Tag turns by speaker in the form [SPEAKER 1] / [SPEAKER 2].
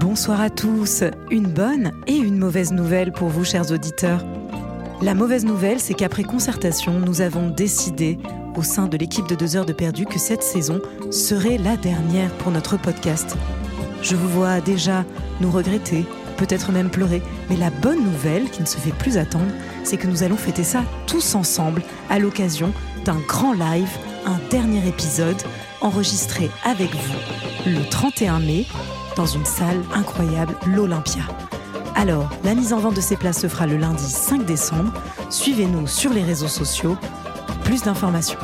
[SPEAKER 1] bonsoir à tous. Une bonne et une mauvaise nouvelle pour vous, chers auditeurs. La mauvaise nouvelle, c'est qu'après concertation, nous avons décidé, au sein de l'équipe de 2 heures de perdu, que cette saison serait la dernière pour notre podcast. Je vous vois déjà nous regretter, peut-être même pleurer, mais la bonne nouvelle, qui ne se fait plus attendre, c'est que nous allons fêter ça tous ensemble à l'occasion d'un grand live, un dernier épisode enregistré avec vous le 31 mai dans une salle incroyable, l'Olympia. Alors, la mise en vente de ces places se fera le lundi 5 décembre. Suivez-nous sur les réseaux sociaux. Plus d'informations.